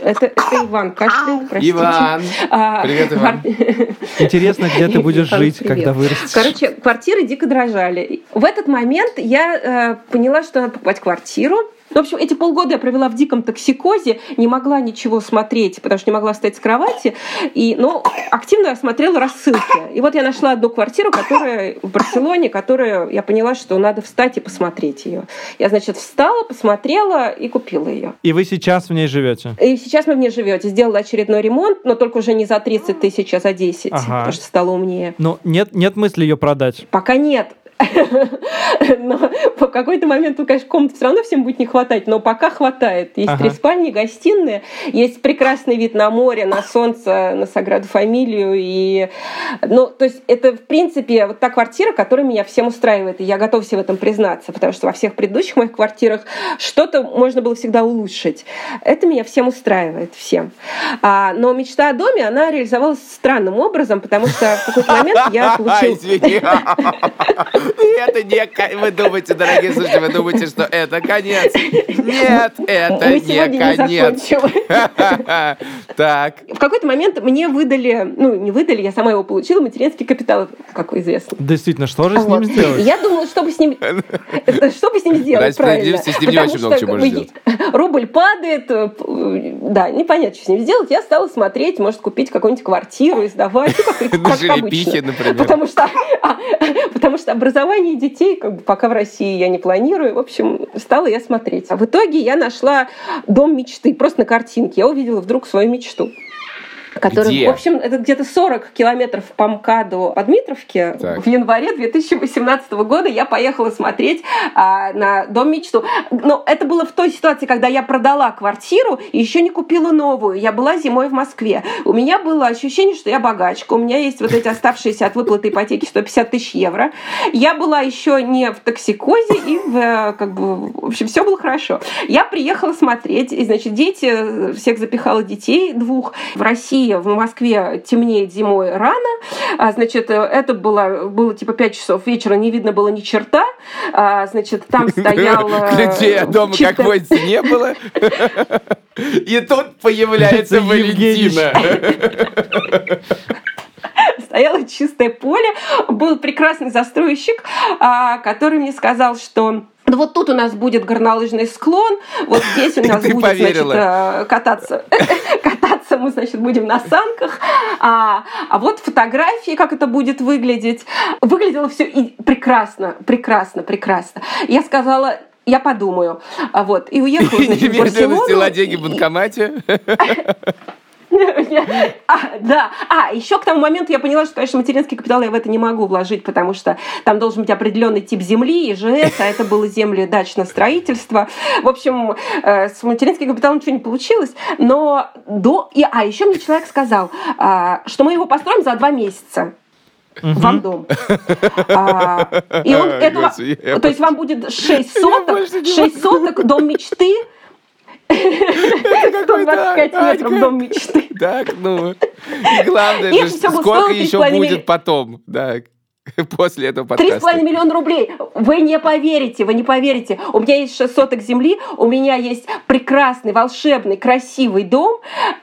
Это, это Иван кашляет, простите. Иван. А, Привет, Иван. Интересно, где ты будешь жить, когда вырастешь. Короче, квартиры дико дрожали. В этот момент я э, поняла, что надо покупать квартиру. В общем, эти полгода я провела в диком токсикозе, не могла ничего смотреть, потому что не могла встать с кровати, и, но активно смотрела рассылки. И вот я нашла одну квартиру, которая в Барселоне, которую я поняла, что надо встать и посмотреть ее. Я, значит, встала, посмотрела и купила ее. И вы сейчас в ней живете? И сейчас мы в ней живете. Сделала очередной ремонт, но только уже не за 30 тысяч, а за 10, Ага. потому что стало умнее. Ну, нет, нет мысли ее продать. Пока нет. Но в какой-то момент, ну, конечно, комнат все равно всем будет не хватать, но пока хватает. Есть Ага. три спальни, гостиная, есть прекрасный вид на море, на солнце, на Саграду Фамилию. И... Ну, то есть это, в принципе, вот та квартира, которая меня всем устраивает. И я готова себе в этом признаться, потому что во всех предыдущих моих квартирах что-то можно было всегда улучшить. Это меня всем устраивает, всем. А, но мечта о доме, она реализовалась странным образом, потому что в какой-то момент я получила... Это не... Вы думаете, дорогие слушатели, вы думаете, что это конец. Нет, это Мы не конец. Так. В какой-то момент мне выдали, ну, не выдали, я сама его получила, материнский капитал, как известно. Действительно, что же с ним сделать? Я думала, что бы с ним, что бы с ним сделать, правильно. с ним не очень много чего Рубль падает, э, п- да, непонятно, что с ним сделать. Я стала смотреть, может, купить какую-нибудь квартиру и сдавать, ну, как, обычно. например. Потому что, а, потому что образование детей, как бы, пока в России я не планирую. В общем, стала я смотреть. А в итоге я нашла дом мечты, просто на картинке. Я увидела вдруг свою мечту. Который, Где? в общем, это где-то 40 километров по МКАДу от Дмитровки. Так. В январе 2018 года я поехала смотреть а, на дом мечту. Но это было в той ситуации, когда я продала квартиру и еще не купила новую. Я была зимой в Москве. У меня было ощущение, что я богачка. У меня есть вот эти оставшиеся от выплаты ипотеки 150 тысяч евро. Я была еще не в токсикозе и в, э, как бы, в общем, все было хорошо. Я приехала смотреть, и, значит, дети, всех запихала детей двух. В России, в Москве темнеет зимой рано. А, значит, э, это было, было типа 5 часов вечера, не видно было ни черта. А, значит, там стоял... э, Ключей от дома, как водится, не было. И тут появляется. Валентина. стояло чистое поле. Был прекрасный застройщик, а, который мне сказал, что ну вот тут у нас будет горнолыжный склон, вот здесь у И нас будет, значит, э, кататься, кататься мы, значит, будем на санках, а, а вот фотографии, как это будет выглядеть. Выглядело все прекрасно, прекрасно, прекрасно. Я сказала, я подумаю. А Вот. И уехала, значит, в Барселону. деньги в И- банкомате. А, да. А, еще к тому моменту я поняла, что, конечно, материнский капитал я в это не могу вложить, потому что там должен быть определенный тип земли, ИЖС, а это было земли дачное строительство. В общем, э, с материнским капиталом ничего не получилось, но до... И, а, еще мне человек сказал, а, что мы его построим за два месяца. Вам дом. А, и он этого, Господи, я то есть вам будет 6 соток, больше не 6 соток, дом мечты, 125 Ань, метров дом мечты. Так, ну. Главное же, сколько еще 3,5 будет потом. Так. после этого подкаста. миллиона рублей. Вы не поверите, вы не поверите. У меня есть 6 соток земли, у меня есть прекрасный, волшебный, красивый дом,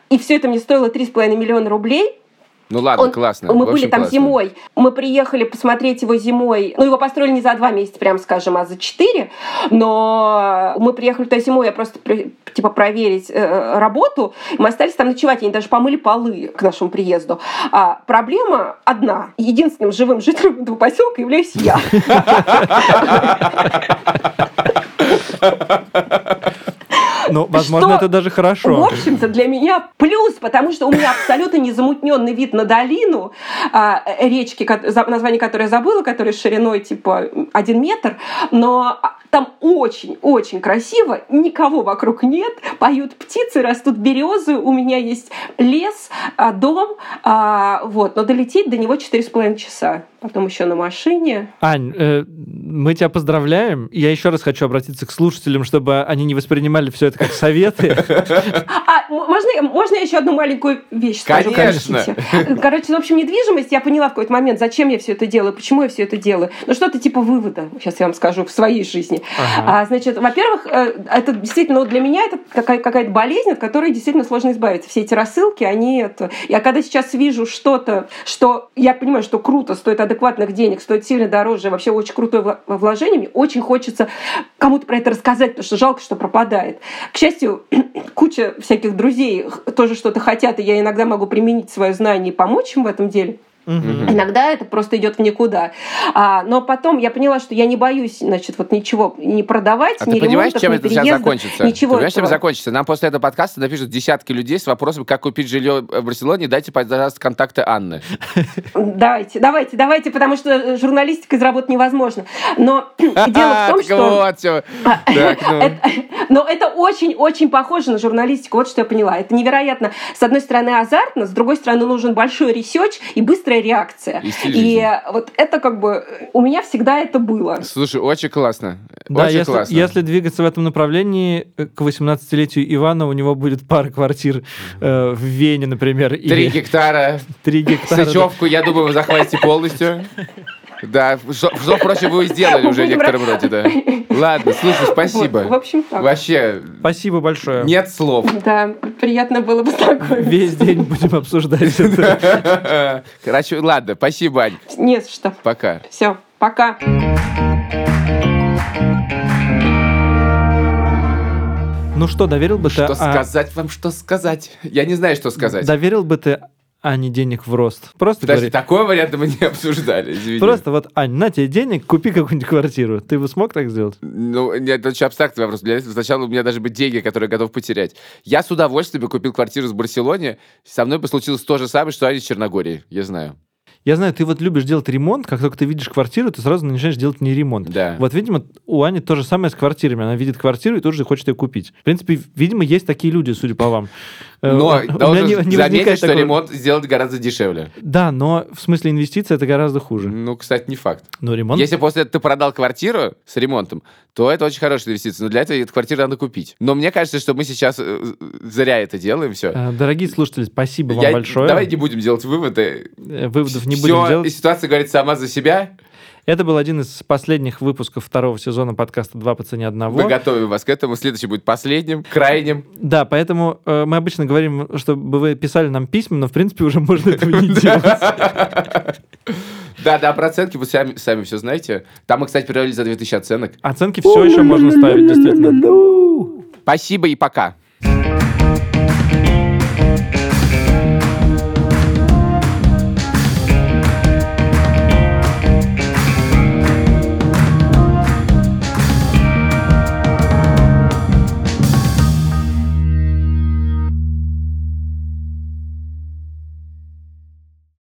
и все это мне стоило три с половиной миллиона рублей. Ну ладно, Он- классно. Мы были там классно. зимой. Мы приехали посмотреть его зимой. Ну, его построили не за два месяца, прям скажем, а за четыре. Но мы приехали туда зимой, я просто типа проверить э, работу. Мы остались там ночевать, они даже помыли полы к нашему приезду. А проблема одна. Единственным живым жителем этого поселка являюсь я. Ну, возможно, Что- это даже В хорошо. общем-то, для меня плюс, потому что у меня абсолютно незамутненный вид на долину а, речки, название которой я забыла, которая шириной типа один метр, но там очень-очень красиво, никого вокруг нет, поют птицы, растут березы, у меня есть лес, а, дом, а, вот, но долететь до него 4,5 часа. Потом еще на машине. Ань, э, мы тебя поздравляем. Я еще раз хочу обратиться к слушателям, чтобы они не воспринимали все это как советы. А, можно, можно я еще одну маленькую вещь скажу? Конечно. простите? Короче, в общем, недвижимость, я поняла в какой-то момент, зачем я все это делаю, почему я все это делаю. Ну, что-то типа вывода, сейчас я вам скажу, в своей жизни. Ага. А, значит, во-первых, э, это действительно, ну, для меня это какая- какая-то болезнь, от которой действительно сложно избавиться. Все эти рассылки, они это... Я когда сейчас вижу что-то, что я понимаю, что круто, стоит адекватных денег, стоит сильно дороже, вообще очень крутое вложение, мне очень хочется кому-то про это рассказать, потому что жалко, что пропадает. К счастью, куча всяких друзей тоже что-то хотят, и я иногда могу применить свое знание и помочь им в этом деле. Мгм. Иногда это просто идет в никуда. А, но потом я поняла, что я не боюсь, значит, вот ничего не продавать, А ни ты понимаешь, чем это сейчас закончится? Ничего ты понимаешь, чем этого. закончится? Нам после этого подкаста напишут десятки людей с вопросом, как купить жилье в Барселоне. Дайте, пожалуйста, контакты Анны. Давайте, давайте, давайте, потому что журналистика из работы невозможно. Но дело в том, что... Так, ну. Но это очень-очень похоже на журналистику. Вот что я поняла. Это невероятно, с одной стороны, азартно, с другой стороны, нужен большой research и быстрая реакция. И жизни. вот это как бы... У меня всегда это было. Слушай, очень классно. Да, очень если, классно. если двигаться в этом направлении, э, к 18-летию Ивана у него будет пара квартир э, в Вене, например, Три или гектара. три гектара. да. Сычевку, я думаю, вы захватите полностью. Да, что, что, впрочем, вы сделали уже в некотором роде, да. Ладно, слушай, спасибо. Вот, в общем, так. Вообще, Спасибо большое. нет слов. Да, приятно было познакомиться. Весь день будем обсуждать это. Короче, ладно, спасибо, Ань. Не за что. Пока. Все, пока. Ну что, доверил бы ты... Что а, сказать вам, что сказать? Я не знаю, что сказать. Доверил бы ты Ане денег в рост? Просто Подожди, говори. такой вариант мы не обсуждали, извини. Просто вот, Ань, на тебе денег, купи какую-нибудь квартиру. Ты бы смог так сделать? Ну, нет, это очень абстрактный вопрос. Для этого сначала у меня даже быть деньги, которые я готов потерять. Я с удовольствием бы купил квартиру в Барселоне. Со мной бы случилось то же самое, что Аня из Черногории. Я знаю. Я знаю, ты вот любишь делать ремонт, как только ты видишь квартиру, ты сразу начинаешь делать не ремонт. Да. Вот, видимо, у Ани то же самое с квартирами. Она видит квартиру и тут же хочет ее купить. В принципе, видимо, есть такие люди, судя по вам. Э, Но у должен не- не заметить, что такого- ремонт сделать гораздо дешевле. Да, но в смысле инвестиций это гораздо хуже. Ну, кстати, не факт. Но ремонт... Если после этого ты продал квартиру с ремонтом, то это очень хорошая инвестиция. Но для этого эту квартиру надо купить. Но мне кажется, что мы сейчас э, зря это делаем, все. Э, Дорогие слушатели, спасибо вам большое. Давай не будем делать выводы. Э, Выводов не будем делать. ситуация говорит сама за себя. Это был один из последних выпусков второго сезона подкаста «Два по цене одного». Мы готовим вас к этому. Следующий будет последним, крайним. Да, поэтому э, мы обычно говорим, чтобы вы писали нам письма, но в принципе уже можно этого не делать. Да, да, про оценки вы сами, сами все знаете. Там мы, кстати, перевели за 2000 оценок. Оценки все еще можно ставить, действительно. Спасибо и пока.